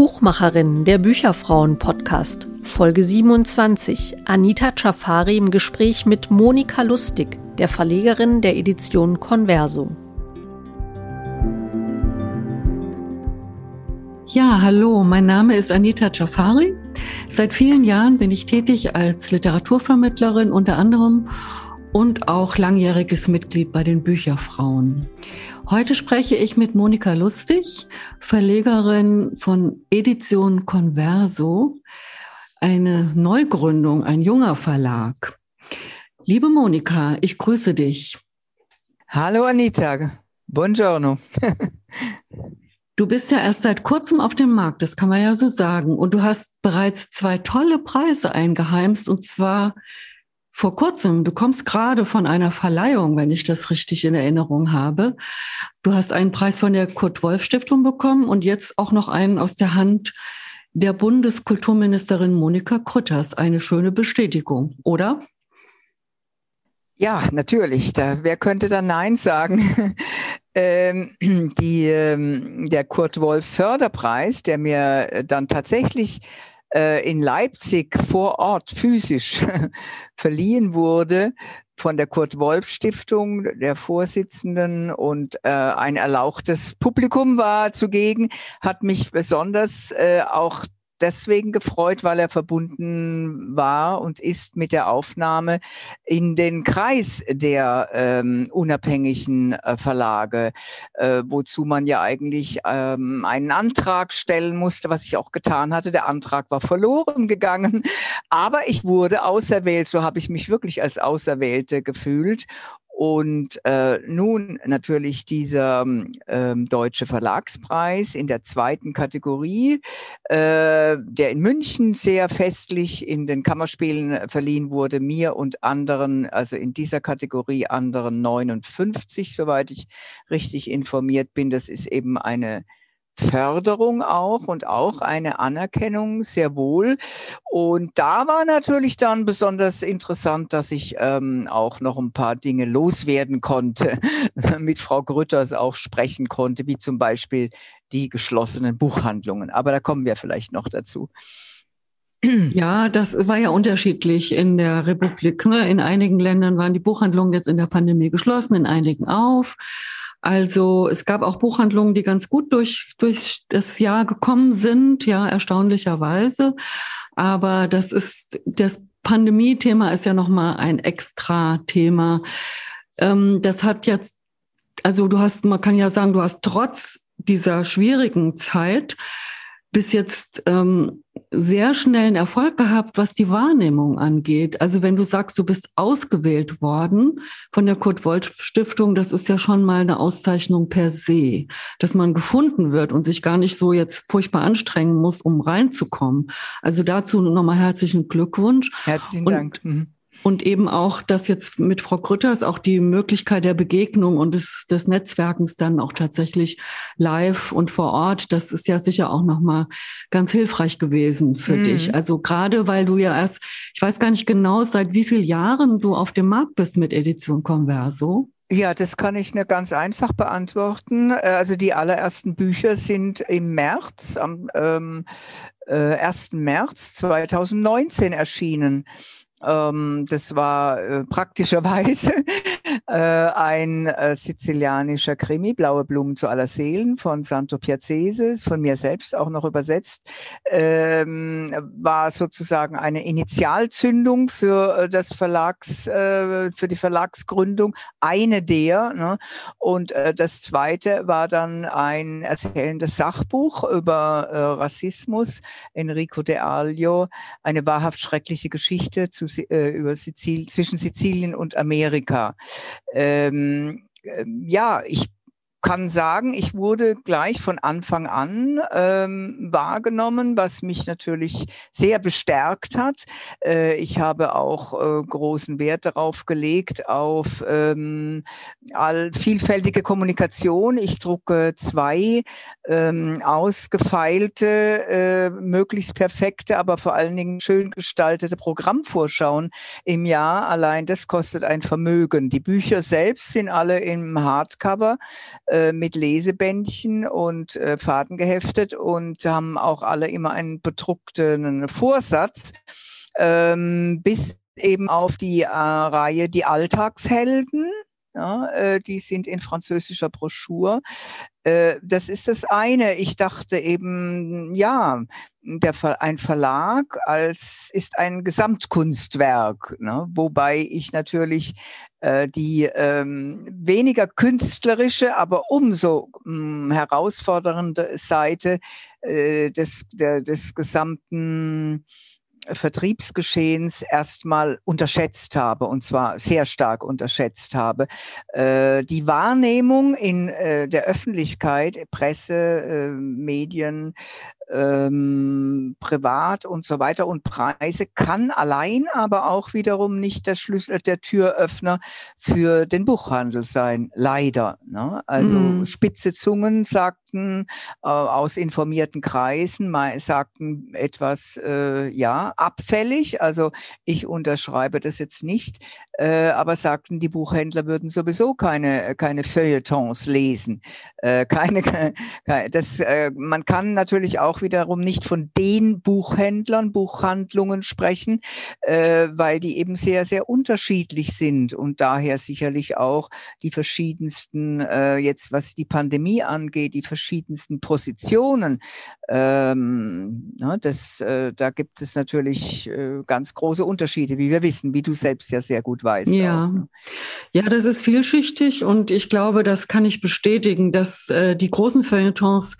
Buchmacherin, der Bücherfrauen-Podcast, Folge 27. Anita Chafari im Gespräch mit Monika Lustig, der Verlegerin der Edition Converso. Ja, hallo, mein Name ist Anita Chafari. Seit vielen Jahren bin ich tätig als Literaturvermittlerin unter anderem und auch langjähriges Mitglied bei den Bücherfrauen. Heute spreche ich mit Monika Lustig, Verlegerin von Edition Converso, eine Neugründung, ein junger Verlag. Liebe Monika, ich grüße dich. Hallo Anita, buongiorno. Du bist ja erst seit kurzem auf dem Markt, das kann man ja so sagen. Und du hast bereits zwei tolle Preise eingeheimst, und zwar vor kurzem. Du kommst gerade von einer Verleihung, wenn ich das richtig in Erinnerung habe. Du hast einen Preis von der Kurt-Wolf-Stiftung bekommen und jetzt auch noch einen aus der Hand der Bundeskulturministerin Monika Krütters. Eine schöne Bestätigung, oder? Ja, natürlich. Da, wer könnte da Nein sagen? ähm, die, ähm, der Kurt Wolf Förderpreis, der mir dann tatsächlich äh, in Leipzig vor Ort physisch verliehen wurde von der Kurt Wolf Stiftung, der Vorsitzenden und äh, ein erlauchtes Publikum war zugegen, hat mich besonders äh, auch deswegen gefreut, weil er verbunden war und ist mit der Aufnahme in den Kreis der ähm, unabhängigen äh, Verlage, äh, wozu man ja eigentlich ähm, einen Antrag stellen musste, was ich auch getan hatte. Der Antrag war verloren gegangen, aber ich wurde auserwählt. So habe ich mich wirklich als Auserwählte gefühlt und äh, nun natürlich dieser ähm, Deutsche Verlagspreis in der zweiten Kategorie, äh, der in München sehr festlich in den Kammerspielen verliehen wurde, mir und anderen, also in dieser Kategorie anderen 59, soweit ich richtig informiert bin. Das ist eben eine Förderung auch und auch eine Anerkennung sehr wohl. Und da war natürlich dann besonders interessant, dass ich ähm, auch noch ein paar Dinge loswerden konnte, mit Frau Grütters auch sprechen konnte, wie zum Beispiel die geschlossenen Buchhandlungen. Aber da kommen wir vielleicht noch dazu. Ja, das war ja unterschiedlich in der Republik. Ne? In einigen Ländern waren die Buchhandlungen jetzt in der Pandemie geschlossen, in einigen auf. Also es gab auch Buchhandlungen, die ganz gut durch, durch das Jahr gekommen sind, ja, erstaunlicherweise. Aber das ist, das Pandemie-Thema ist ja nochmal ein extra Thema. Ähm, das hat jetzt, also du hast, man kann ja sagen, du hast trotz dieser schwierigen Zeit bis jetzt ähm, sehr schnellen Erfolg gehabt, was die Wahrnehmung angeht. Also wenn du sagst, du bist ausgewählt worden von der Kurt-Wolf-Stiftung, das ist ja schon mal eine Auszeichnung per se, dass man gefunden wird und sich gar nicht so jetzt furchtbar anstrengen muss, um reinzukommen. Also dazu nochmal herzlichen Glückwunsch. Herzlichen Dank. Und, mhm. Und eben auch, dass jetzt mit Frau Grütters auch die Möglichkeit der Begegnung und des, des Netzwerkens dann auch tatsächlich live und vor Ort, das ist ja sicher auch nochmal ganz hilfreich gewesen für mhm. dich. Also gerade weil du ja erst, ich weiß gar nicht genau, seit wie vielen Jahren du auf dem Markt bist mit Edition Converso. Ja, das kann ich nur ganz einfach beantworten. Äh, also die allerersten Bücher sind im März, am ähm, äh, 1. März 2019 erschienen. Ähm, das war äh, praktischerweise äh, ein äh, sizilianischer Krimi, Blaue Blumen zu aller Seelen von Santo Piacese, von mir selbst auch noch übersetzt, ähm, war sozusagen eine Initialzündung für äh, das Verlags, äh, für die Verlagsgründung, eine der. Ne? Und äh, das zweite war dann ein erzählendes Sachbuch über Rassismus, Enrico de Aglio, eine wahrhaft schreckliche Geschichte zu, äh, über Sizil zwischen Sizilien und Amerika. Ähm, äh, ja, ich kann sagen, ich wurde gleich von Anfang an ähm, wahrgenommen, was mich natürlich sehr bestärkt hat. Äh, ich habe auch äh, großen Wert darauf gelegt, auf ähm, all, vielfältige Kommunikation. Ich drucke zwei ähm, ausgefeilte, äh, möglichst perfekte, aber vor allen Dingen schön gestaltete Programmvorschauen im Jahr. Allein das kostet ein Vermögen. Die Bücher selbst sind alle im Hardcover äh, mit Lesebändchen und äh, Faden geheftet und haben auch alle immer einen bedruckten Vorsatz, ähm, bis eben auf die äh, Reihe Die Alltagshelden. Ja, äh, die sind in französischer Broschur. Äh, das ist das eine. Ich dachte eben, ja, der ein Verlag als ist ein Gesamtkunstwerk, ne? wobei ich natürlich äh, die ähm, weniger künstlerische, aber umso mh, hm, herausfordernde Seite äh, des, der, des gesamten Vertriebsgeschehens erstmal unterschätzt habe, und zwar sehr stark unterschätzt habe. Äh, die Wahrnehmung in äh, der Öffentlichkeit, Presse, äh, Medien, ähm, privat und so weiter und Preise kann allein aber auch wiederum nicht der Schlüssel, der Türöffner für den Buchhandel sein, leider. Ne? Also mm. spitze Zungen sagten äh, aus informierten Kreisen, sagten etwas, äh, ja, abfällig, also ich unterschreibe das jetzt nicht, äh, aber sagten, die Buchhändler würden sowieso keine, keine Feuilletons lesen. Äh, keine, keine, das, äh, man kann natürlich auch wiederum nicht von den Buchhändlern, Buchhandlungen sprechen, äh, weil die eben sehr, sehr unterschiedlich sind und daher sicherlich auch die verschiedensten, äh, jetzt was die Pandemie angeht, die verschiedensten Positionen. Ähm, na, das, äh, da gibt es natürlich äh, ganz große Unterschiede, wie wir wissen, wie du selbst ja sehr gut weißt weißt. Ja. Auch, ne? ja, das ist vielschichtig und ich glaube, das kann ich bestätigen, dass äh, die großen Feuilletons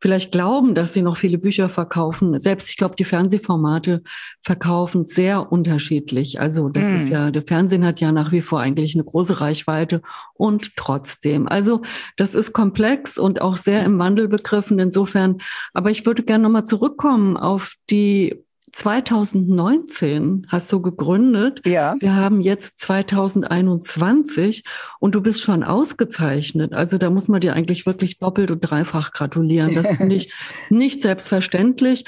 vielleicht glauben, dass sie noch viele Bücher verkaufen. Selbst ich glaube, die Fernsehformate verkaufen sehr unterschiedlich. Also das hm. ist ja, der Fernsehen hat ja nach wie vor eigentlich eine große Reichweite und trotzdem. Also das ist komplex und auch sehr im Wandel begriffen. Insofern, aber ich würde gerne nochmal zurückkommen auf die 2019 hast du gegründet. Ja. Wir haben jetzt 2021 und du bist schon ausgezeichnet. Also da muss man dir eigentlich wirklich doppelt und dreifach gratulieren. Das finde ich nicht selbstverständlich,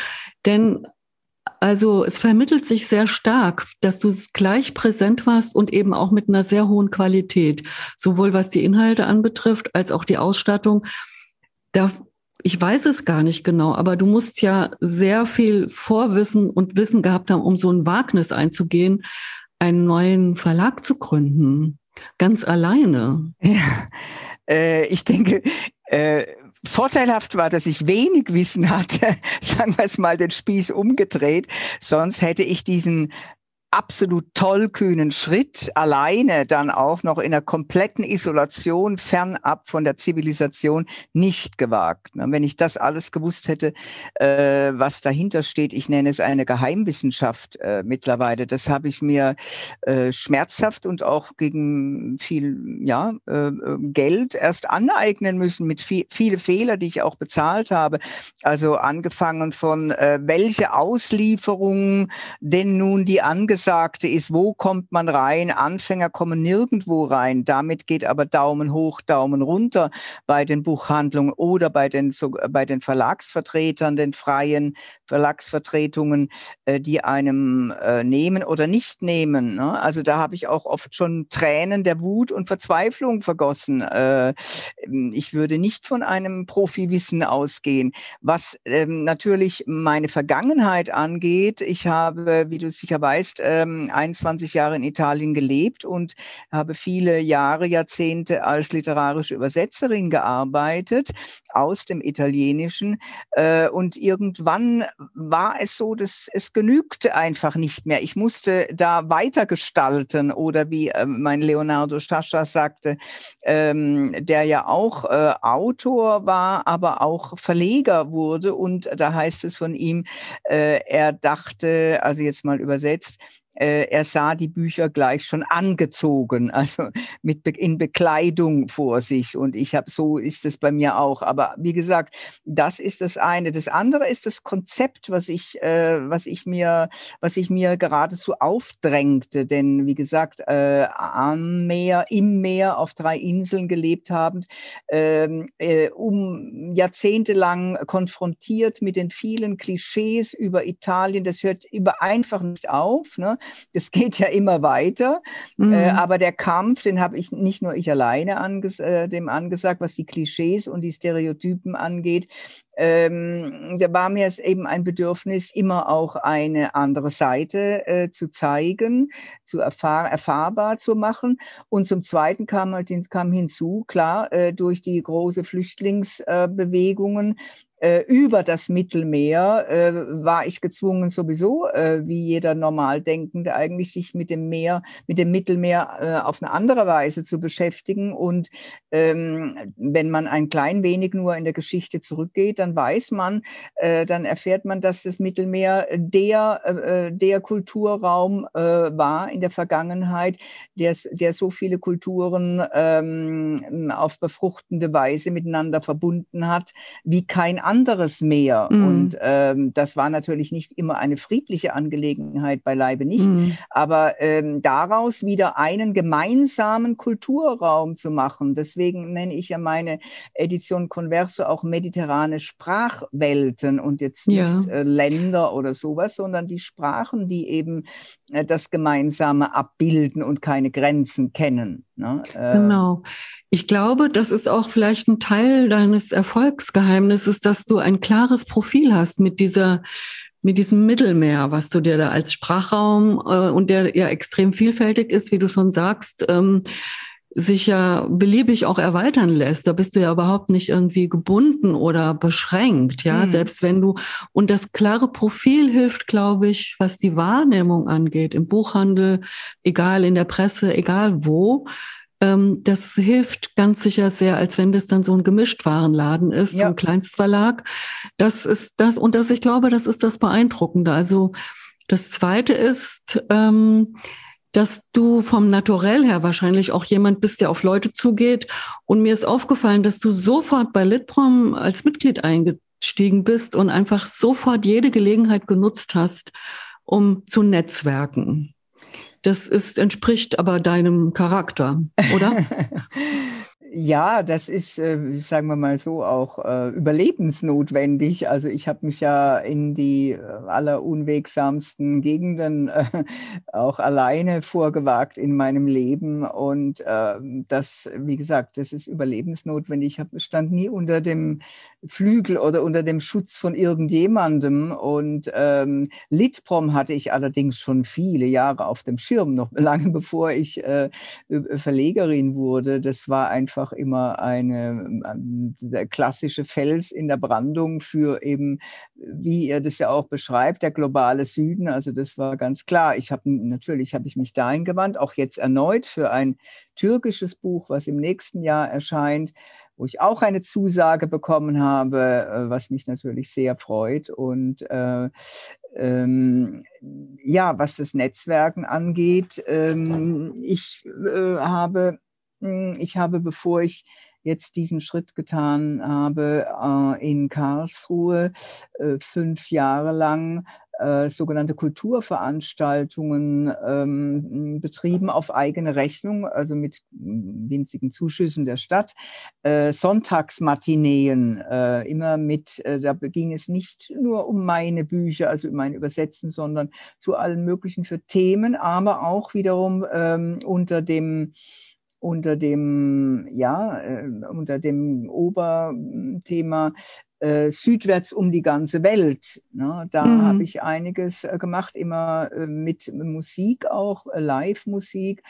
denn also es vermittelt sich sehr stark, dass du gleich präsent warst und eben auch mit einer sehr hohen Qualität, sowohl was die Inhalte anbetrifft als auch die Ausstattung. Da ich weiß es gar nicht genau, aber du musst ja sehr viel Vorwissen und Wissen gehabt haben, um so ein Wagnis einzugehen, einen neuen Verlag zu gründen. Ganz alleine. Ja, äh, ich denke, äh, Vorteilhaft war, dass ich wenig Wissen hatte, sagen wir es mal den Spieß umgedreht. Sonst hätte ich diesen absolut tollkühnen Schritt, alleine dann auch noch in einer kompletten Isolation, fernab von der Zivilisation, nicht gewagt. Wenn ich das alles gewusst hätte, äh, was dahinter steht, ich nenne es eine Geheimwissenschaft äh, mittlerweile, das habe ich mir äh, schmerzhaft und auch gegen viel ja, Geld erst aneignen müssen, mit viel, viele Fehler, die ich auch bezahlt habe. Also angefangen von, welche Auslieferung denn nun die sagte, ist, wo kommt man rein? Anfänger kommen nirgendwo rein. Damit geht aber Daumen hoch, Daumen runter bei den Buchhandlungen oder bei den, so, bei den Verlagsvertretern, den freien Verlagsvertretungen, äh, die einem äh, nehmen oder nicht nehmen. Ne? Also da habe ich auch oft schon Tränen der Wut und Verzweiflung vergossen. Äh, ich würde nicht von einem Profiwissen ausgehen. Was ähm, natürlich meine Vergangenheit angeht, ich habe, wie du sicher weißt, ähm, 21 Jahre in Italien gelebt und habe viele Jahre, Jahrzehnte als literarische Übersetzerin gearbeitet aus dem Italienischen. Äh, und irgendwann war es so, dass es genügte einfach nicht mehr. Ich musste da weitergestalten oder wie äh, mein Leonardo Stascha sagte, ähm, der ja auch äh, Autor war, aber auch Verleger wurde. Und da heißt es von ihm, äh, er dachte, also jetzt mal übersetzt, er sah die Bücher gleich schon angezogen, also mit in Bekleidung vor sich. Und ich habe, so ist es bei mir auch. Aber wie gesagt, das ist das eine. Das andere ist das Konzept, was ich, äh, was ich mir, was ich mir geradezu aufdrängte. Denn wie gesagt, äh, am Meer, im Meer auf drei Inseln gelebt habend, ähm, äh, um jahrzehntelang konfrontiert mit den vielen Klischees über Italien. Das hört über einfach nicht auf. Ne? Das geht ja immer weiter. Mhm. Äh, aber der Kampf, den habe ich nicht nur ich alleine anges äh, dem angesagt, was die Klischees und die Stereotypen angeht, ähm, da war mir es eben ein Bedürfnis, immer auch eine andere Seite äh, zu zeigen, zu erfahr erfahrbar zu machen. Und zum Zweiten kam, halt, kam hinzu, klar, äh, durch die große Flüchtlingsbewegungen äh, über das Mittelmeer äh, war ich gezwungen sowieso, äh, wie jeder Normaldenkende, eigentlich sich mit dem Meer, mit dem Mittelmeer äh, auf eine andere Weise zu beschäftigen. Und ähm, wenn man ein klein wenig nur in der Geschichte zurückgeht, dann weiß man, äh, dann erfährt man, dass das Mittelmeer der, äh, der Kulturraum äh, war in der Vergangenheit, der, der so viele Kulturen ähm, auf befruchtende Weise miteinander verbunden hat, wie kein anderes anderes Meer. Mhm. Und ähm, das war natürlich nicht immer eine friedliche Angelegenheit, beileibe nicht. Mhm. Aber ähm, daraus wieder einen gemeinsamen Kulturraum zu machen, deswegen nenne ich ja meine Edition Converso auch mediterrane Sprachwelten und jetzt ja. nicht äh, Länder oder sowas, sondern die Sprachen, die eben äh, das Gemeinsame abbilden und keine Grenzen kennen. Ne? Äh, genau. Ich glaube, das ist auch vielleicht ein Teil deines Erfolgsgeheimnisses, dass du ein klares Profil hast mit dieser mit diesem Mittelmeer, was du dir da als Sprachraum äh, und der ja extrem vielfältig ist, wie du schon sagst, ähm, sich ja beliebig auch erweitern lässt. Da bist du ja überhaupt nicht irgendwie gebunden oder beschränkt, ja, mhm. selbst wenn du, und das klare Profil hilft, glaube ich, was die Wahrnehmung angeht, im Buchhandel, egal in der Presse, egal wo, ähm, das hilft ganz sicher sehr, als wenn das dann so ein Gemischtwarenladen ist, ja. so ein Kleinstverlag. Das ist das, und das, ich glaube, das ist das Beeindruckende. Also das zweite ist, ähm, dass du vom Naturell her wahrscheinlich auch jemand bist, der auf Leute zugeht. Und mir ist aufgefallen, dass du sofort bei Litprom als Mitglied eingestiegen bist und einfach sofort jede Gelegenheit genutzt hast, um zu netzwerken. Das ist, entspricht aber deinem Charakter, oder? Ja, das ist, äh, sagen wir mal so, auch äh, überlebensnotwendig. Also ich habe mich ja in die äh, allerunwegsamsten Gegenden äh, auch alleine vorgewagt in meinem Leben. Und äh, das, wie gesagt, das ist überlebensnotwendig. Ich hab, stand nie unter dem Flügel oder unter dem Schutz von irgendjemandem. Und ähm, Litprom hatte ich allerdings schon viele Jahre auf dem Schirm, noch lange bevor ich äh, Verlegerin wurde. Das war einfach immer eine, der klassische Fels in der Brandung für eben, wie ihr das ja auch beschreibt, der globale Süden. Also das war ganz klar. Ich habe natürlich habe ich mich dahin gewandt, auch jetzt erneut für ein türkisches Buch, was im nächsten Jahr erscheint wo ich auch eine Zusage bekommen habe, äh, was mich natürlich sehr freut. Und äh, ähm, ja, was das Netzwerken angeht, ähm, ich äh, habe, ich habe, bevor ich jetzt diesen Schritt getan habe, äh, in Karlsruhe äh, fünf Jahre lang äh, sogenannte Kulturveranstaltungen ähm, betrieben auf eigene Rechnung, also mit winzigen Zuschüssen der Stadt. Sonntagsmatineen, immer mit, da ging es nicht nur um meine Bücher, also meine Übersetzen, sondern zu allen möglichen für Themen, aber auch wiederum ähm, unter dem unter dem, ja, äh, unter dem Oberthema äh, südwärts um die ganze Welt. Ne? Da mhm. habe ich einiges äh, gemacht, immer äh, mit Musik auch, äh, Live-Musik.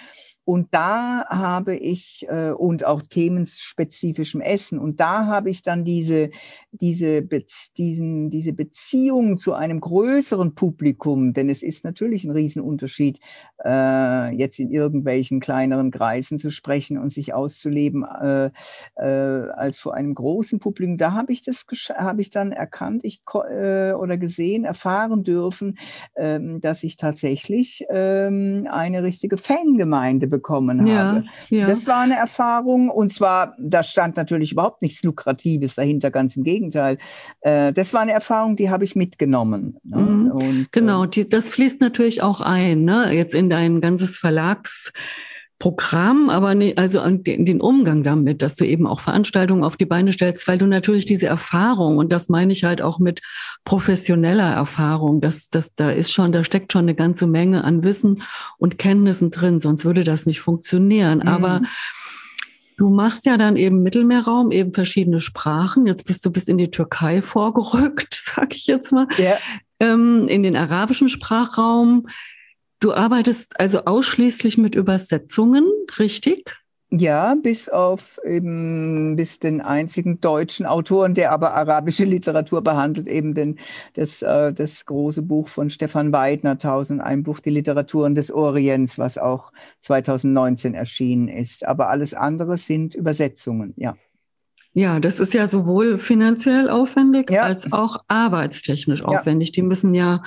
Und da habe ich, äh, und auch themenspezifischem Essen, und da habe ich dann diese, diese, diesen, diese Beziehung zu einem größeren Publikum, denn es ist natürlich ein Riesenunterschied, jetzt in irgendwelchen kleineren Kreisen zu sprechen und sich auszuleben, als vor einem großen Publikum. Da habe ich das habe ich dann erkannt, ich äh, oder gesehen, erfahren dürfen, ähm, dass ich tatsächlich ähm, eine richtige Fangemeinde bekommen ja, habe. Ja. Das war eine Erfahrung und zwar, da stand natürlich überhaupt nichts Lukratives dahinter, ganz im Gegenteil. Äh, das war eine Erfahrung, die habe ich mitgenommen. Ne? Mhm. Und, genau, äh, die, das fließt natürlich auch ein, ne? jetzt in dein ganzes Verlags Programm, aber ne, also an den, den Umgang damit, dass du eben auch Veranstaltungen auf die Beine stellst, weil du natürlich diese Erfahrung, und das meine ich halt auch mit professioneller Erfahrung, dass, dass da ist schon, da steckt schon eine ganze Menge an Wissen und Kenntnissen drin, sonst würde das nicht funktionieren. Mhm. Aber Du machst ja dann eben Mittelmeerraum, eben verschiedene Sprachen. Jetzt bist du bis in die Türkei vorgerückt, sag ich jetzt mal. Ja. Ähm, in den arabischen Sprachraum. Du arbeitest also ausschließlich mit Übersetzungen, richtig? Ja, bis auf eben bis den einzigen deutschen Autoren, der aber arabische Literatur behandelt, eben den, das, äh, das große Buch von Stefan Weidner, 1001 Buch, die Literaturen des Orients, was auch 2019 erschienen ist. Aber alles andere sind Übersetzungen, ja. Ja, das ist ja sowohl finanziell aufwendig ja. als auch arbeitstechnisch aufwendig. Ja. Die müssen ja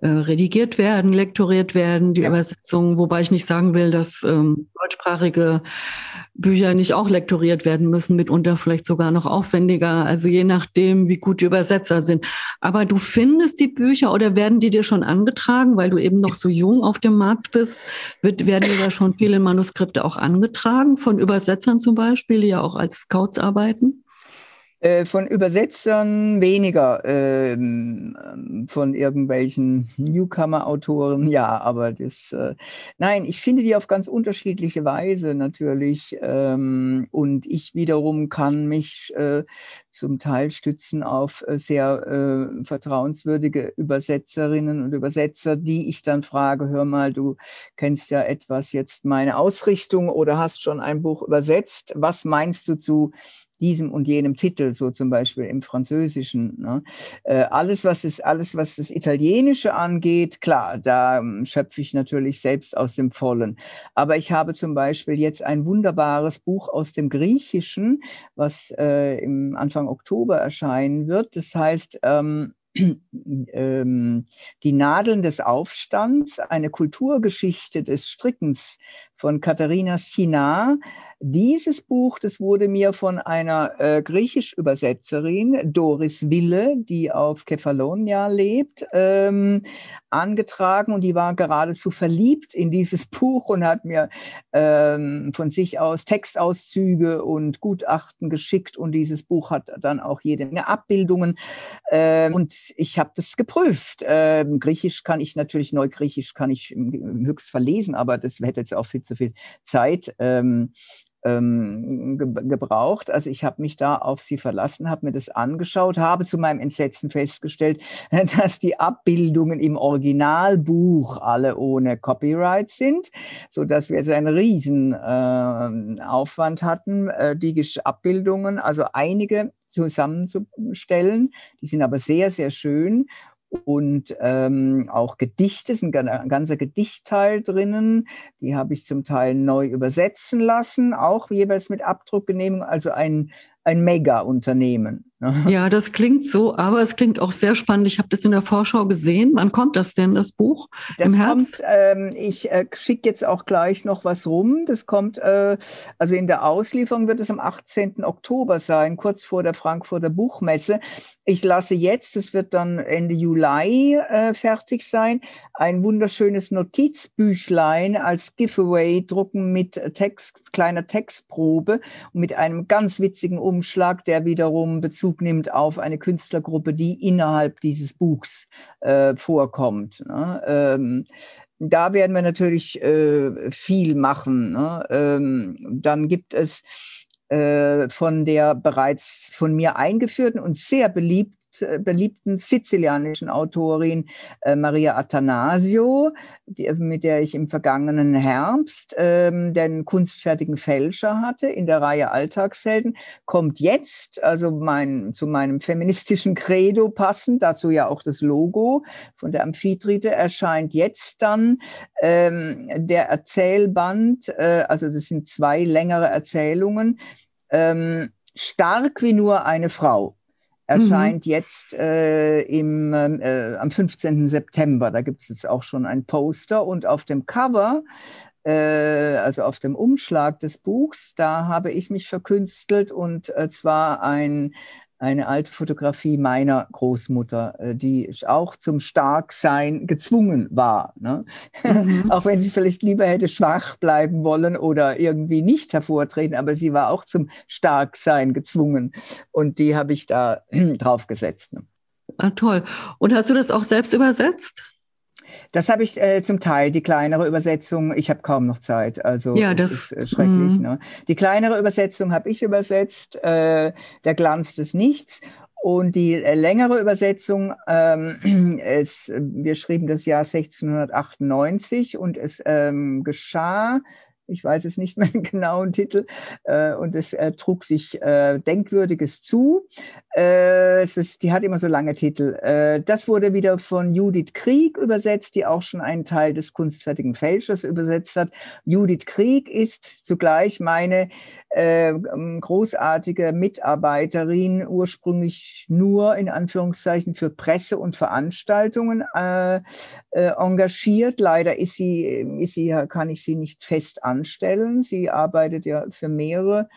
äh, redigiert werden, lektoriert werden, die ja. Übersetzungen, wobei ich nicht sagen will, dass ähm, deutschsprachige Bücher nicht auch lektoriert werden müssen, mitunter vielleicht sogar noch aufwendiger, also je nachdem, wie gut die Übersetzer sind. Aber du findest die Bücher oder werden die dir schon angetragen, weil du eben noch so jung auf dem Markt bist, wird, werden dir da schon viele Manuskripte auch angetragen, von Übersetzern zum Beispiel, die ja auch als Scouts arbeiten? Äh, von Übersetzern weniger, ähm, von irgendwelchen Newcomer-Autoren, ja, aber das, äh, nein, ich finde die auf ganz unterschiedliche Weise natürlich ähm, und ich wiederum kann mich äh, zum Teil stützen auf äh, sehr äh, vertrauenswürdige Übersetzerinnen und Übersetzer, die ich dann frage, hör mal, du kennst ja etwas jetzt meine Ausrichtung oder hast schon ein Buch übersetzt, was meinst du zu diesem und jenem Titel, so zum Beispiel im Französischen. Ne? Äh, alles, was das, alles, was das Italienische angeht, klar, da ähm, schöpfe ich natürlich selbst aus dem Vollen. Aber ich habe zum Beispiel jetzt ein wunderbares Buch aus dem Griechischen, was äh, im Anfang Oktober erscheinen wird. Das heißt, ähm, ähm, die Nadeln des Aufstands, eine Kulturgeschichte des Strickens von Katharina Sinar. Dieses Buch, das wurde mir von einer äh, griechisch-Übersetzerin, Doris Wille, die auf Kefalonia lebt, ähm, angetragen und die war geradezu verliebt in dieses Buch und hat mir ähm, von sich aus Textauszüge und Gutachten geschickt und dieses Buch hat dann auch jede Menge Abbildungen ähm, und ich habe das geprüft. Ähm, Griechisch kann ich natürlich, Neugriechisch kann ich höchst verlesen, aber das hätte jetzt auch viel zu viel Zeit. Ähm, ge gebraucht. Also ich habe mich da auf sie verlassen, habe mir das angeschaut, habe zu meinem Entsetzen festgestellt, dass die Abbildungen im Originalbuch alle ohne Copyright sind, so dass wir jetzt einen riesen äh, Aufwand hatten, äh, die Abbildungen, also einige zusammenzustellen. Die sind aber sehr, sehr schön und ähm, auch Gedichte, sind ein ganzer Gedichtteil drinnen. Die habe ich zum Teil neu übersetzen lassen, auch jeweils mit Abdruckgenehmigung, also ein, ein Mega-Unternehmen. Ja, das klingt so, aber es klingt auch sehr spannend. Ich habe das in der Vorschau gesehen. Wann kommt das denn, das Buch? Das Im Herbst? Kommt, ähm, ich äh, schicke jetzt auch gleich noch was rum. Das kommt, äh, also in der Auslieferung wird es am 18. Oktober sein, kurz vor der Frankfurter Buchmesse. Ich lasse jetzt, es wird dann Ende Juli äh, fertig sein, ein wunderschönes Notizbüchlein als Giveaway drucken mit Text, kleiner Textprobe und mit einem ganz witzigen Umschlag, der wiederum Bezug Bezug nimmt auf eine Künstlergruppe, die innerhalb dieses Buchs äh, vorkommt. Ne? Ähm, da werden wir natürlich äh, viel machen. Ne? Ähm, dann gibt es äh, von der bereits von mir eingeführten und sehr beliebt äh, beliebten sizilianischen Autorin äh, Maria Attanasio, die, mit der ich im vergangenen Herbst ähm, den kunstfertigen Fälscher hatte in der Reihe Alltagshelden, kommt jetzt, also mein, zu meinem feministischen Credo passend, dazu ja auch das Logo von der Amphitrite, erscheint jetzt dann ähm, der Erzählband, äh, also das sind zwei längere Erzählungen, ähm, stark wie nur eine Frau erscheint mhm. jetzt äh, im, äh, am 15. September. Da gibt es jetzt auch schon ein Poster und auf dem Cover, äh, also auf dem Umschlag des Buchs, da habe ich mich verkünstelt und äh, zwar ein eine alte Fotografie meiner Großmutter, äh, die auch zum Starksein gezwungen war. Ne? Mhm. auch wenn sie vielleicht lieber hätte schwach bleiben wollen oder irgendwie nicht hervortreten, aber sie war auch zum Starksein gezwungen. Und die habe ich da drauf gesetzt. Ne? Ah, toll. Und hast du das auch selbst übersetzt? Das habe ich äh, zum Teil, die kleinere Übersetzung, ich habe kaum noch Zeit, also ja, das ist äh, schrecklich. Mm. Ne? Die kleinere Übersetzung habe ich übersetzt, äh, der Glanz des Nichts. Und die äh, längere Übersetzung, ähm, es, wir schrieben das Jahr 1698 und es ähm, geschah ich weiß es nicht mehr den genauen Titel, äh, und es äh, trug sich äh, Denkwürdiges zu. Äh, es ist, die hat immer so lange Titel. Äh, das wurde wieder von Judith Krieg übersetzt, die auch schon einen Teil des kunstfertigen Fälschers übersetzt hat. Judith Krieg ist zugleich meine äh, großartige Mitarbeiterin, ursprünglich nur in Anführungszeichen für Presse und Veranstaltungen engagiert. Leider ist sie, ist sie, kann ich sie nicht fest an anstellen. Sie arbeitet ja für mehrere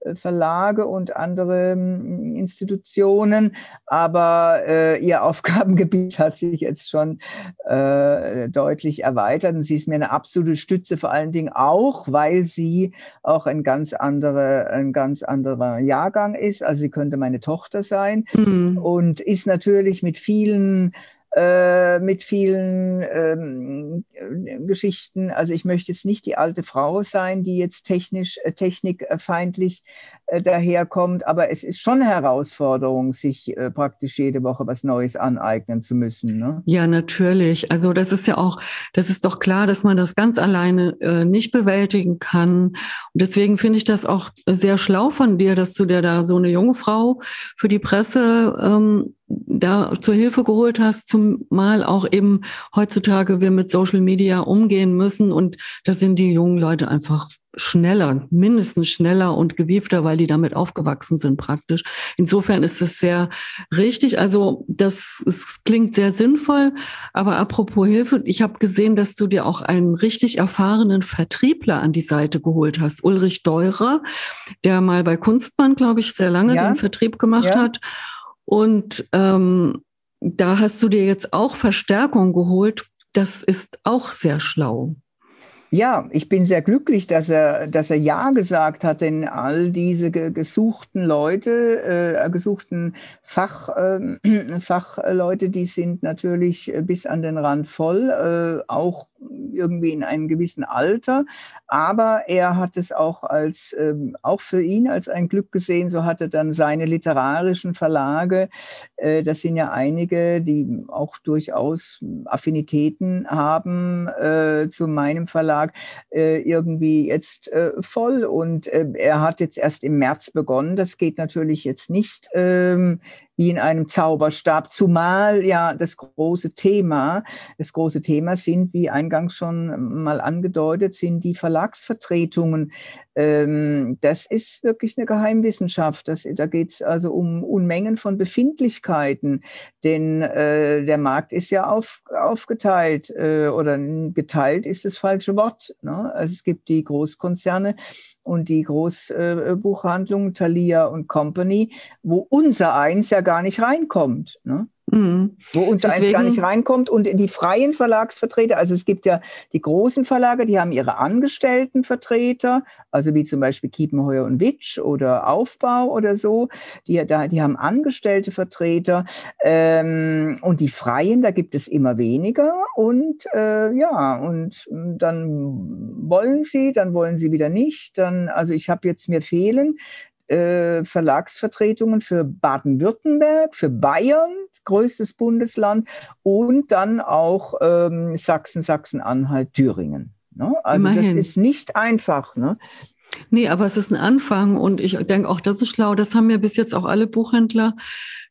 äh, Verlage und andere hm, Institutionen, aber äh, ihr Aufgabengebiet hat sich jetzt schon äh, deutlich erweitert und sie ist mir eine absolute Stütze, vor allen Dingen auch, weil sie auch ein ganz andere, ein ganz anderer Jahrgang ist. Also sie könnte meine Tochter sein mhm. und ist natürlich mit vielen mit vielen ähm, Geschichten. Also ich möchte jetzt nicht die alte Frau sein, die jetzt technisch, äh, technikfeindlich äh, daherkommt, aber es ist schon eine Herausforderung, sich äh, praktisch jede Woche was Neues aneignen zu müssen. Ne? Ja, natürlich. Also das ist ja auch, das ist doch klar, dass man das ganz alleine äh, nicht bewältigen kann. Und deswegen finde ich das auch sehr schlau von dir, dass du dir da so eine junge Frau für die Presse ähm, da zur Hilfe geholt hast, zumal auch eben heutzutage wir mit Social Media umgehen müssen und da sind die jungen Leute einfach schneller, mindestens schneller und gewiefter, weil die damit aufgewachsen sind praktisch. Insofern ist es sehr richtig. Also das es klingt sehr sinnvoll. Aber apropos Hilfe, ich habe gesehen, dass du dir auch einen richtig erfahrenen Vertriebler an die Seite geholt hast, Ulrich Deurer, der mal bei Kunstmann, glaube ich, sehr lange ja. den Vertrieb gemacht ja. hat. Und ähm, da hast du dir jetzt auch Verstärkung geholt. Das ist auch sehr schlau. Ja, ich bin sehr glücklich, dass er, dass er Ja gesagt hat, denn all diese gesuchten Leute, äh, gesuchten Fach, äh, Fachleute, die sind natürlich bis an den Rand voll, äh, auch irgendwie in einem gewissen Alter. Aber er hat es auch als, ähm, auch für ihn als ein Glück gesehen. So hat er dann seine literarischen Verlage. Äh, das sind ja einige, die auch durchaus Affinitäten haben äh, zu meinem Verlag, äh, irgendwie jetzt äh, voll. Und äh, er hat jetzt erst im März begonnen. Das geht natürlich jetzt nicht ähm, wie in einem Zauberstab, zumal ja das große Thema, das große Thema sind, wie eingangs schon mal angedeutet, sind die Verlagsvertretungen. Ähm, das ist wirklich eine Geheimwissenschaft. Das, da geht es also um Unmengen von Befindlichkeiten, denn äh, der Markt ist ja auf, aufgeteilt äh, oder geteilt ist das falsche Wort. Ne? Also es gibt die Großkonzerne und die Großbuchhandlungen, äh, Thalia und Company, wo unser eins ja gar nicht reinkommt. Ne? Mhm. Wo uns Deswegen, gar nicht reinkommt. Und die freien Verlagsvertreter, also es gibt ja die großen Verlage, die haben ihre Angestelltenvertreter, also wie zum Beispiel Kiepenheuer und Witsch oder Aufbau oder so, die, da, die haben angestellte Vertreter. Ähm, und die freien, da gibt es immer weniger. Und äh, ja, und dann wollen sie, dann wollen sie wieder nicht. Dann, also ich habe jetzt mir fehlen äh, Verlagsvertretungen für Baden-Württemberg, für Bayern, größtes Bundesland, und dann auch ähm, Sachsen, Sachsen-Anhalt, Thüringen. Ne? Also Immerhin. das ist nicht einfach. Ne? Nee, aber es ist ein Anfang und ich denke auch, das ist schlau. Das haben mir bis jetzt auch alle Buchhändler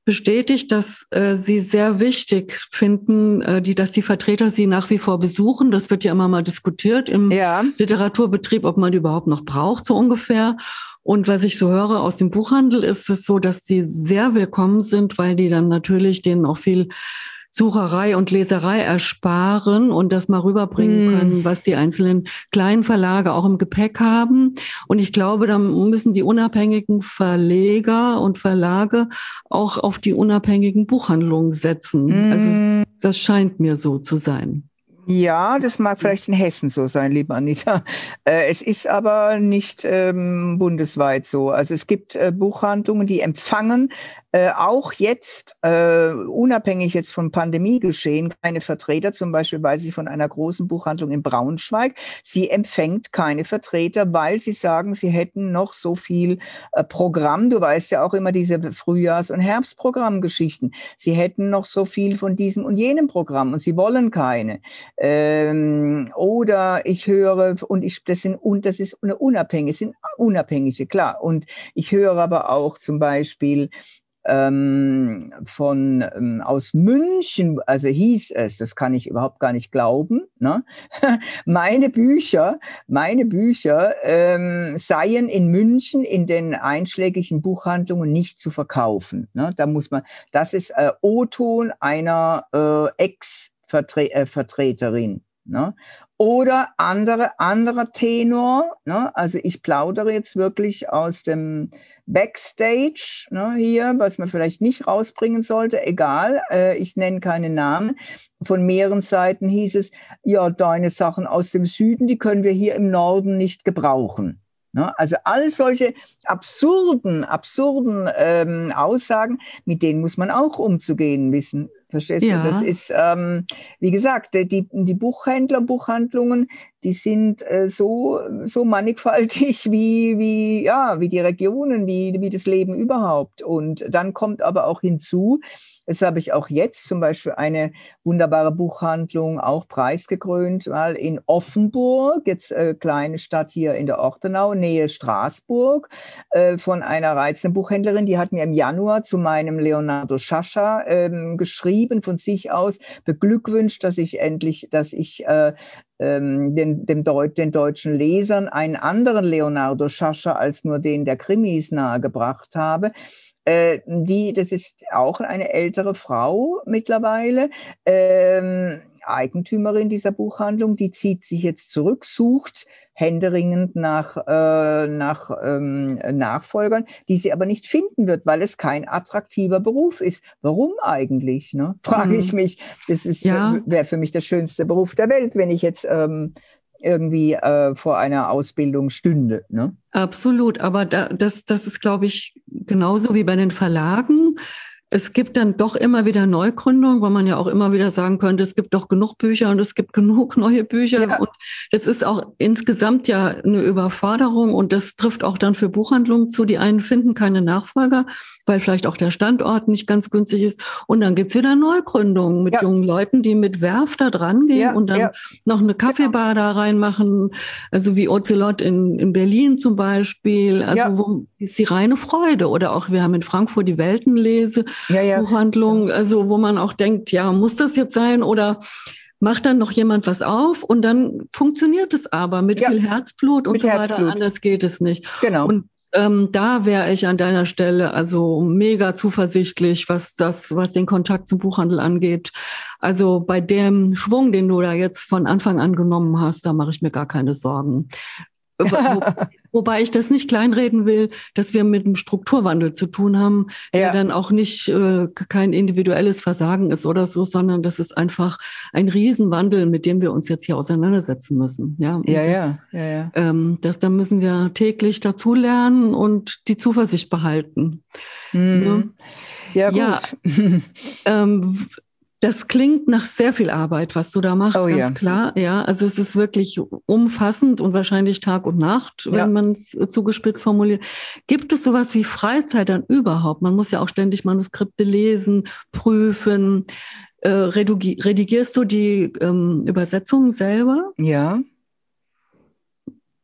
bestätigt, dass äh, sie sehr wichtig finden, äh, die, dass die Vertreter sie nach wie vor besuchen. Das wird ja immer mal diskutiert im ja. Literaturbetrieb, ob man die überhaupt noch braucht, so ungefähr. Und was ich so höre aus dem Buchhandel, ist es so, dass die sehr willkommen sind, weil die dann natürlich denen auch viel Sucherei und Leserei ersparen und das mal rüberbringen mm. können, was die einzelnen kleinen Verlage auch im Gepäck haben. Und ich glaube, da müssen die unabhängigen Verleger und Verlage auch auf die unabhängigen Buchhandlungen setzen. Mm. Also das scheint mir so zu sein. Ja, das mag vielleicht in Hessen so sein, liebe Anita. Äh, es ist aber nicht ähm, bundesweit so. Also es gibt äh, Buchhandlungen, die empfangen äh, auch jetzt, äh, unabhängig jetzt vom Pandemiegeschehen, keine Vertreter, zum Beispiel weiß ich von einer großen Buchhandlung in Braunschweig, sie empfängt keine Vertreter, weil sie sagen, sie hätten noch so viel äh, Programm. Du weißt ja auch immer diese Frühjahrs- und Herbstprogrammgeschichten. Sie hätten noch so viel von diesem und jenem Programm und sie wollen keine. Ähm, oder ich höre, und ich, das sind, und das ist eine unabhängige, sind unabhängige, klar. Und ich höre aber auch zum Beispiel, ähm, von ähm, aus München, also hieß es, das kann ich überhaupt gar nicht glauben, ne? meine Bücher, meine Bücher ähm, seien in München in den einschlägigen Buchhandlungen nicht zu verkaufen. Ne? Da muss man, das ist äh, O-Ton einer äh, Ex-Vertreterin. Äh, ne? Oder andere, anderer Tenor, ne? also ich plaudere jetzt wirklich aus dem Backstage ne, hier, was man vielleicht nicht rausbringen sollte, egal, äh, ich nenne keine Namen. Von mehreren Seiten hieß es, ja, deine Sachen aus dem Süden, die können wir hier im Norden nicht gebrauchen. Ne? Also all solche absurden, absurden ähm, Aussagen, mit denen muss man auch umzugehen wissen. Verstehst ja. du? Das ist, ähm, wie gesagt, die, die Buchhändler, Buchhandlungen, die sind äh, so, so mannigfaltig wie, wie, ja, wie die Regionen, wie, wie das Leben überhaupt. Und dann kommt aber auch hinzu, das habe ich auch jetzt zum Beispiel eine wunderbare Buchhandlung, auch preisgekrönt, mal in Offenburg, jetzt äh, kleine Stadt hier in der Ortenau, Nähe Straßburg, äh, von einer reizenden Buchhändlerin, die hat mir im Januar zu meinem Leonardo Schascha ähm, geschrieben von sich aus, beglückwünscht, dass ich endlich, dass ich äh, ähm, den, dem Deut den deutschen Lesern einen anderen Leonardo Schascha als nur den der Krimis nahegebracht habe. Äh, die, das ist auch eine ältere Frau mittlerweile, ähm, Eigentümerin dieser Buchhandlung, die zieht sich jetzt zurück, sucht händeringend nach, äh, nach ähm, Nachfolgern, die sie aber nicht finden wird, weil es kein attraktiver Beruf ist. Warum eigentlich? Ne? Frage mhm. ich mich. Das ja. wäre für mich der schönste Beruf der Welt, wenn ich jetzt ähm, irgendwie äh, vor einer Ausbildung stünde. Ne? Absolut, aber da, das, das ist, glaube ich, genauso wie bei den Verlagen es gibt dann doch immer wieder Neugründungen, weil man ja auch immer wieder sagen könnte, es gibt doch genug Bücher und es gibt genug neue Bücher. Ja. Und das ist auch insgesamt ja eine Überforderung und das trifft auch dann für Buchhandlungen zu. Die einen finden keine Nachfolger, weil vielleicht auch der Standort nicht ganz günstig ist. Und dann gibt's wieder Neugründungen mit ja. jungen Leuten, die mit Werf da dran gehen ja, und dann noch eine Kaffeebar da reinmachen, also wie Ocelot in, in Berlin zum Beispiel. Also wo ist die reine Freude. Oder auch wir haben in Frankfurt die Weltenlese ja, ja. Buchhandlung, also wo man auch denkt, ja, muss das jetzt sein oder macht dann noch jemand was auf und dann funktioniert es aber mit ja. viel Herzblut und so weiter. Herzblut. Anders geht es nicht. Genau. Und ähm, da wäre ich an deiner Stelle also mega zuversichtlich, was das, was den Kontakt zum Buchhandel angeht. Also bei dem Schwung, den du da jetzt von Anfang an genommen hast, da mache ich mir gar keine Sorgen. Wobei ich das nicht kleinreden will, dass wir mit einem Strukturwandel zu tun haben, der ja. dann auch nicht äh, kein individuelles Versagen ist oder so, sondern das ist einfach ein Riesenwandel, mit dem wir uns jetzt hier auseinandersetzen müssen. Ja, ja, das, ja, ja, ja. Ähm, das, da müssen wir täglich dazulernen und die Zuversicht behalten. Mhm. Ja, ja, gut. Ja, ähm, das klingt nach sehr viel Arbeit, was du da machst, oh, ganz ja. klar. Ja, also es ist wirklich umfassend und wahrscheinlich Tag und Nacht, ja. wenn man es zugespitzt formuliert. Gibt es sowas wie Freizeit dann überhaupt? Man muss ja auch ständig Manuskripte lesen, prüfen. Äh, redigierst du die ähm, Übersetzungen selber? Ja.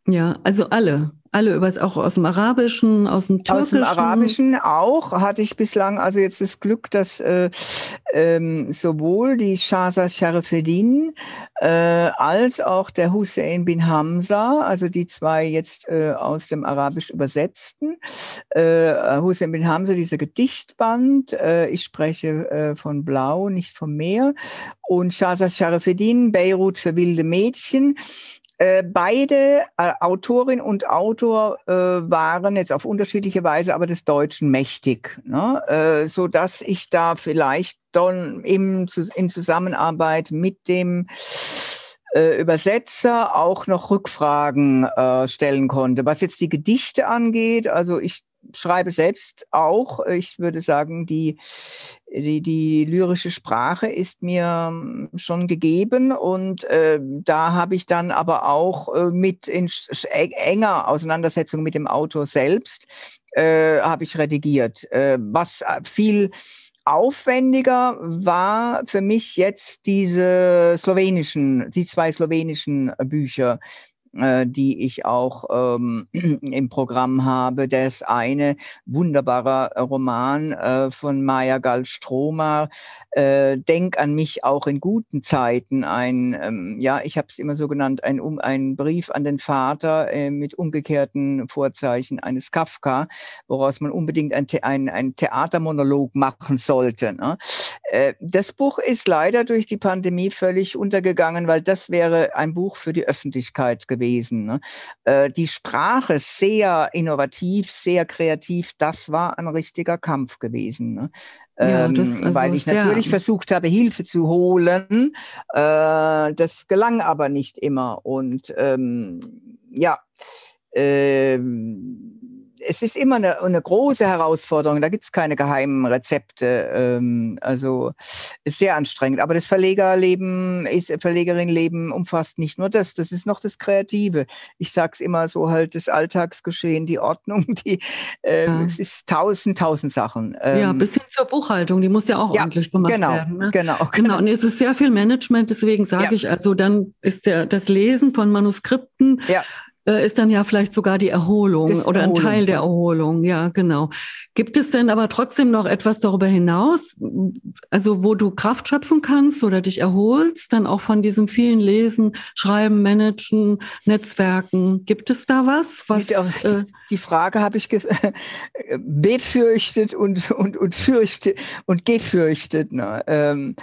Ja, also alle. Alle über, auch aus dem Arabischen, aus dem Türkischen? Aus dem Arabischen auch hatte ich bislang also jetzt das Glück, dass äh, ähm, sowohl die Shaza Sharafeddin äh, als auch der Hussein bin Hamza, also die zwei jetzt äh, aus dem Arabisch übersetzten. Äh, Hussein bin Hamza, dieser Gedichtband, äh, ich spreche äh, von Blau, nicht vom Meer. Und Shaza Sharafeddin, Beirut für wilde Mädchen. Äh, beide äh, Autorin und Autor äh, waren jetzt auf unterschiedliche Weise aber des Deutschen mächtig, ne? äh, so dass ich da vielleicht dann im, in Zusammenarbeit mit dem äh, Übersetzer auch noch Rückfragen stellen konnte. Was jetzt die Gedichte angeht, also ich schreibe selbst auch. Ich würde sagen, die, die, die lyrische Sprache ist mir ähm, schon gegeben und äh, da habe ich dann aber auch äh, mit in enger Auseinandersetzung mit dem Autor selbst äh, habe ich redigiert, äh, was äh, viel aufwendiger war für mich jetzt diese slowenischen, die zwei slowenischen Bücher, äh, die ich auch ähm, im Programm habe. Das eine wunderbarer Roman äh, von Maya Gall-Stromer, äh, Denk an mich auch in guten Zeiten. Ein, ähm, ja, ich habe es immer so genannt, ein, um, ein Brief an den Vater äh, mit umgekehrten Vorzeichen eines Kafka, woraus man unbedingt ein, ein, ein Theatermonolog machen sollte. Ne? Äh, das Buch ist leider durch die Pandemie völlig untergegangen, weil das wäre ein Buch für die Öffentlichkeit gewesen. Ne? Äh, die Sprache sehr innovativ, sehr kreativ, das war ein richtiger Kampf gewesen. Ne? Ja, ähm, also weil ich natürlich versucht habe, Hilfe zu holen. Äh, das gelang aber nicht immer. Und ähm, ja, ähm, es ist immer eine, eine große Herausforderung. Da gibt es keine geheimen Rezepte. Ähm, also ist sehr anstrengend. Aber das Verlegerleben, ist Verlegerinleben umfasst nicht nur das. Das ist noch das Kreative. Ich sage es immer so halt das Alltagsgeschehen, die Ordnung, die äh, ja. es ist tausend, tausend Sachen. Ähm, ja, bis hin zur Buchhaltung. Die muss ja auch ja, ordentlich gemacht genau, werden. Ne? Genau, genau. Genau. Und es ist sehr viel Management. Deswegen sage ja. ich also, dann ist der das Lesen von Manuskripten. Ja ist dann ja vielleicht sogar die Erholung das oder ein Teil der Erholung. Ja, genau. Gibt es denn aber trotzdem noch etwas darüber hinaus, also wo du Kraft schöpfen kannst oder dich erholst, dann auch von diesem vielen Lesen, Schreiben, Managen, Netzwerken? Gibt es da was? was die, äh, die Frage habe ich befürchtet und, und, und fürchtet und gefürchtet. Ne? Ähm,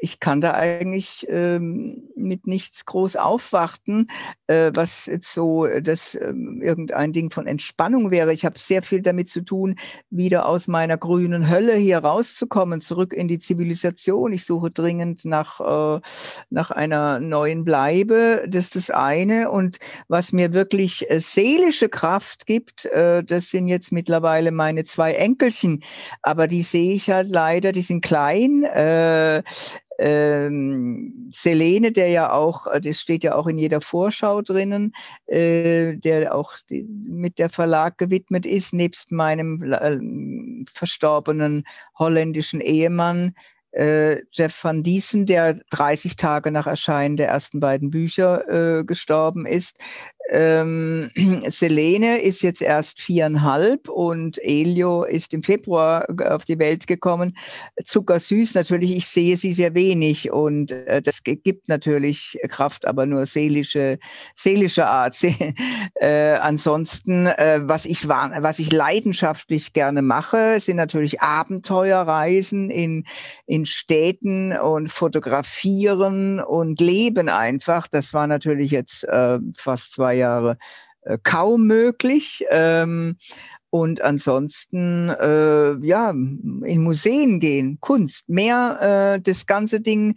ich kann da eigentlich ähm, mit nichts groß aufwarten, äh, was jetzt so äh, das äh, irgendein Ding von Entspannung wäre. Ich habe sehr viel damit zu tun, wieder aus meiner grünen Hölle hier rauszukommen, zurück in die Zivilisation. Ich suche dringend nach, äh, nach einer neuen Bleibe. Das ist das eine. Und was mir wirklich äh, seelische Kraft gibt, äh, das sind jetzt mittlerweile meine zwei Enkelchen. Aber die sehe ich halt leider, die sind klein. Äh, ähm, Selene, der ja auch, äh, das steht ja auch in jeder Vorschau drinnen, äh, der auch die, mit der Verlag gewidmet ist, nebst meinem äh, verstorbenen holländischen Ehemann, äh, Jeff van Diesen, der 30 Tage nach Erscheinen der ersten beiden Bücher äh, gestorben ist, ähm, Selene ist jetzt erst viereinhalb und Elio ist im Februar auf die Welt gekommen. Zuckersüß natürlich, ich sehe sie sehr wenig und äh, das gibt natürlich Kraft, aber nur seelische, seelische Art. äh, ansonsten, äh, was, ich, was ich leidenschaftlich gerne mache, sind natürlich Abenteuerreisen in, in Städten und fotografieren und leben einfach. Das war natürlich jetzt äh, fast zwei zwei Jahre äh, kaum möglich. Ähm, und ansonsten, äh, ja, in Museen gehen, Kunst, mehr äh, das ganze Ding,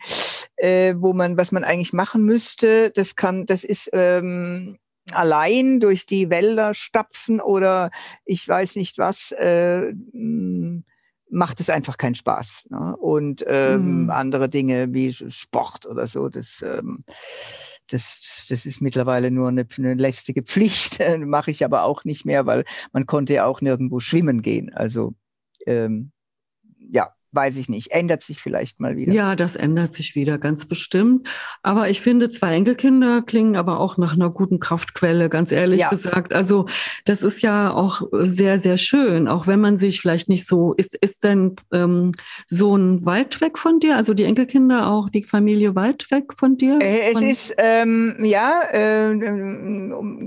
äh, wo man, was man eigentlich machen müsste, das kann, das ist ähm, allein durch die Wälder stapfen oder ich weiß nicht was, äh, macht es einfach keinen Spaß. Ne? Und ähm, mhm. andere Dinge wie Sport oder so, das ähm, das, das ist mittlerweile nur eine, eine lästige Pflicht, mache ich aber auch nicht mehr, weil man konnte ja auch nirgendwo schwimmen gehen. Also ähm, ja, weiß ich nicht. Ändert sich vielleicht mal wieder. Ja, das ändert sich wieder, ganz bestimmt. Aber ich finde, zwei Enkelkinder klingen aber auch nach einer guten Kraftquelle, ganz ehrlich ja. gesagt. Also das ist ja auch sehr, sehr schön, auch wenn man sich vielleicht nicht so, ist, ist dein ähm, Sohn weit weg von dir? Also die Enkelkinder auch, die Familie weit weg von dir? Äh, es ist, ähm, ja, äh,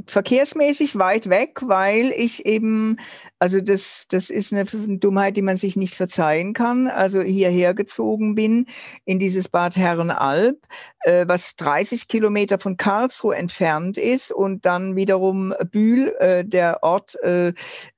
verkehrsmäßig weit weg, weil ich eben also das, das ist eine Dummheit, die man sich nicht verzeihen kann. Also hierher gezogen bin in dieses Bad Herrenalb, äh, was 30 Kilometer von Karlsruhe entfernt ist und dann wiederum Bühl, äh, der Ort, äh,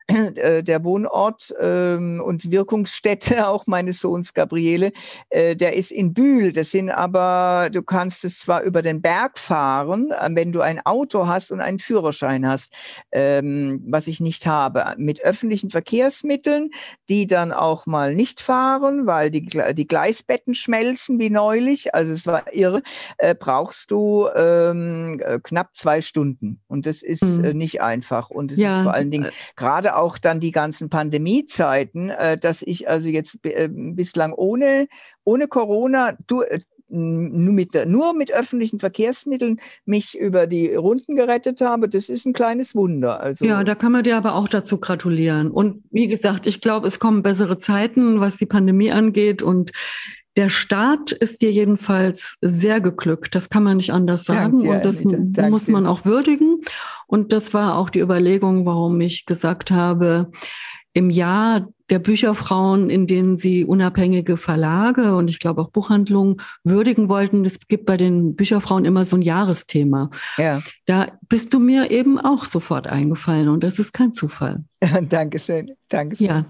der Wohnort ähm, und Wirkungsstätte auch meines Sohns Gabriele, äh, der ist in Bühl. Das sind aber, du kannst es zwar über den Berg fahren, äh, wenn du ein Auto hast und einen Führerschein hast, ähm, was ich nicht habe, mit öffentlichen Verkehrsmitteln, die dann auch mal nicht fahren, weil die, die Gleisbetten schmelzen wie neulich, also es war irre, äh, brauchst du ähm, knapp zwei Stunden. Und das ist mhm. nicht einfach. Und es ja. ist vor allen Dingen gerade auch dann die ganzen Pandemiezeiten, äh, dass ich also jetzt äh, bislang ohne, ohne Corona du, äh, nur mit, nur mit öffentlichen Verkehrsmitteln mich über die Runden gerettet habe, das ist ein kleines Wunder. Also ja, da kann man dir aber auch dazu gratulieren. Und wie gesagt, ich glaube, es kommen bessere Zeiten, was die Pandemie angeht. Und der Start ist dir jedenfalls sehr geglückt. Das kann man nicht anders sagen. Dir, und das Anita. muss man auch würdigen. Und das war auch die Überlegung, warum ich gesagt habe, im Jahr der Bücherfrauen, in denen sie unabhängige Verlage und ich glaube auch Buchhandlungen würdigen wollten. Es gibt bei den Bücherfrauen immer so ein Jahresthema. Ja. Da bist du mir eben auch sofort eingefallen und das ist kein Zufall. Dankeschön. Dankeschön. Ja.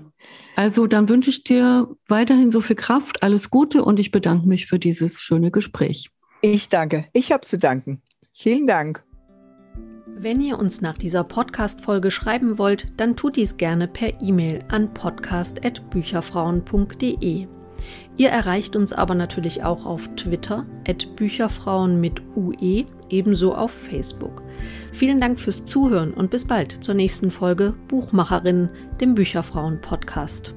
Also dann wünsche ich dir weiterhin so viel Kraft, alles Gute und ich bedanke mich für dieses schöne Gespräch. Ich danke. Ich habe zu danken. Vielen Dank. Wenn ihr uns nach dieser Podcast-Folge schreiben wollt, dann tut dies gerne per E-Mail an podcast.bücherfrauen.de. Ihr erreicht uns aber natürlich auch auf Twitter, at Bücherfrauen mit UE, ebenso auf Facebook. Vielen Dank fürs Zuhören und bis bald zur nächsten Folge Buchmacherinnen, dem Bücherfrauen-Podcast.